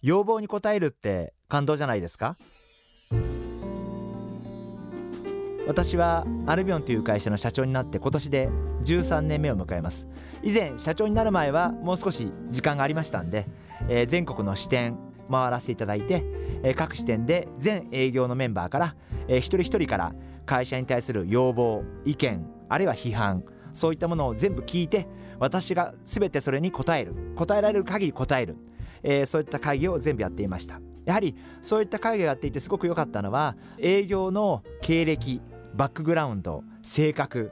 要望に応えるって感動じゃないですか？私はアルビオンという会社の社長になって今年で13年目を迎えます。以前社長になる前はもう少し時間がありましたんで、えー、全国の支店回らせていただいて、えー、各支店で全営業のメンバーから、えー、一人一人から会社に対する要望意見あるいは批判そういったものを全部聞いて私が全てそれに答える答えられる限り答える、えー、そういった会議を全部やっていました。やはりそういった会議をやっていてすごく良かったのは営業の経歴バックグラウンド性格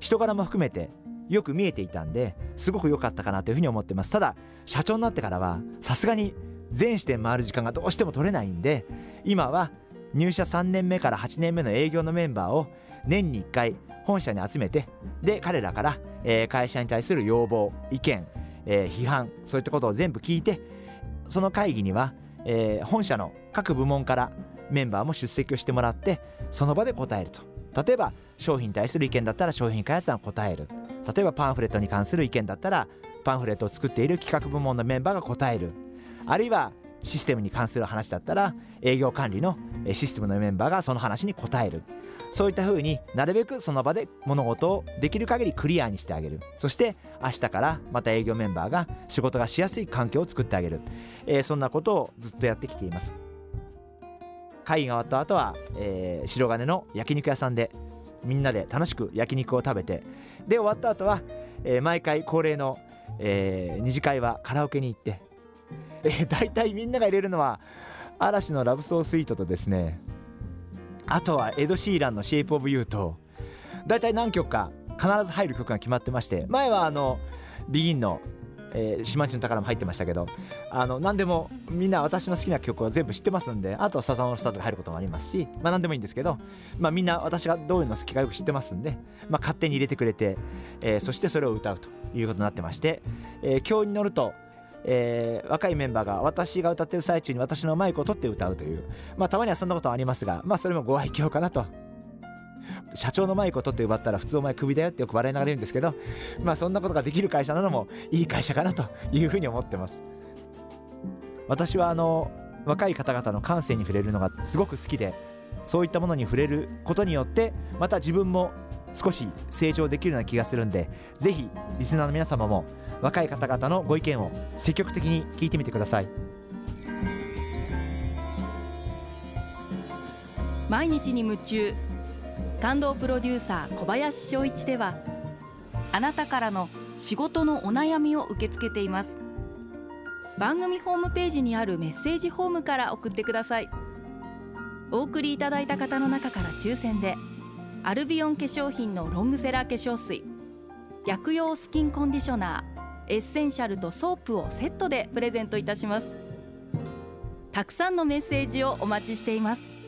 人柄も含めてよく見えていたんですごく良かったかなというふうに思ってます。ただ社長になってからはさすがに全支店回る時間がどうしても取れないんで今は入社3年目から8年目の営業のメンバーを年に1回本社に集めてで彼らから、えー、会社に対する要望意見、えー、批判そういったことを全部聞いてその会議には、えー、本社の各部門からメンバーも出席をしてもらってその場で答えると。例えば商品に対する意見だったら商品開発団答える。例えばパンフレットに関する意見だったらパンフレットを作っている企画部門のメンバーが答える。あるいはシステムに関する話だったら営業管理のシステムのメンバーがその話に答える。そういった風になるべくその場で物事をできる限りクリアにしてあげる。そして明日からまた営業メンバーが仕事がしやすい環境を作ってあげる、えー、そんなことをずっとやってきています。会議が終わった後は、えー、白金の焼肉屋さんでみんなで楽しく焼肉を食べて。で終わった後は、えー、毎回恒例の、えー、二次会はカラオケに行って、えー、大体みんなが入れるのは嵐の Love so sweet とですね。あとはエド・シーランの「 Shape of You」と大体何曲か必ず入る曲が決まってまして前はあの BEGIN のえー、島人の宝も入ってましたけどあの何でもみんな私の好きな曲は全部知ってますんであとはサザンオールスターズが入ることもありますしまあ何でもいいんですけど、まあ、みんな私がどういうの好きかよく知ってますんで、まあ、勝手に入れてくれて、え、そしてそれを歌うということになってまして、え、今日に乗るとえー、若いメンバーが私が歌ってる最中に私のマイクを取って歌うという。まあたまにはそんなことはありますがまあそれもご愛嬌かなと。社長のマイクを取って奪ったら普通お前クビだよってよく笑いながら言うんですけどまあそんなことができる会社なのもいい会社かなというふうに思ってます。私はあの若い方々の感性に触れるのがすごく好きでそういったものに触れることによってまた自分も少し成長できるような気がするんでぜひリスナーの皆様も若い方々のご意見を積極的に聞いてみてください。毎日に夢中感動プロデューサー小林翔一ではあなたからの仕事のお悩みを受け付けています。番組ホームページにあるメッセージホームから送ってください。お送りいただいた方の中から抽選でアルビオン化粧品のロングセラー化粧水薬用スキンコンディショナーエッセンシャルとソープをセットでプレゼントいたします。たくさんのメッセージをお待ちしています。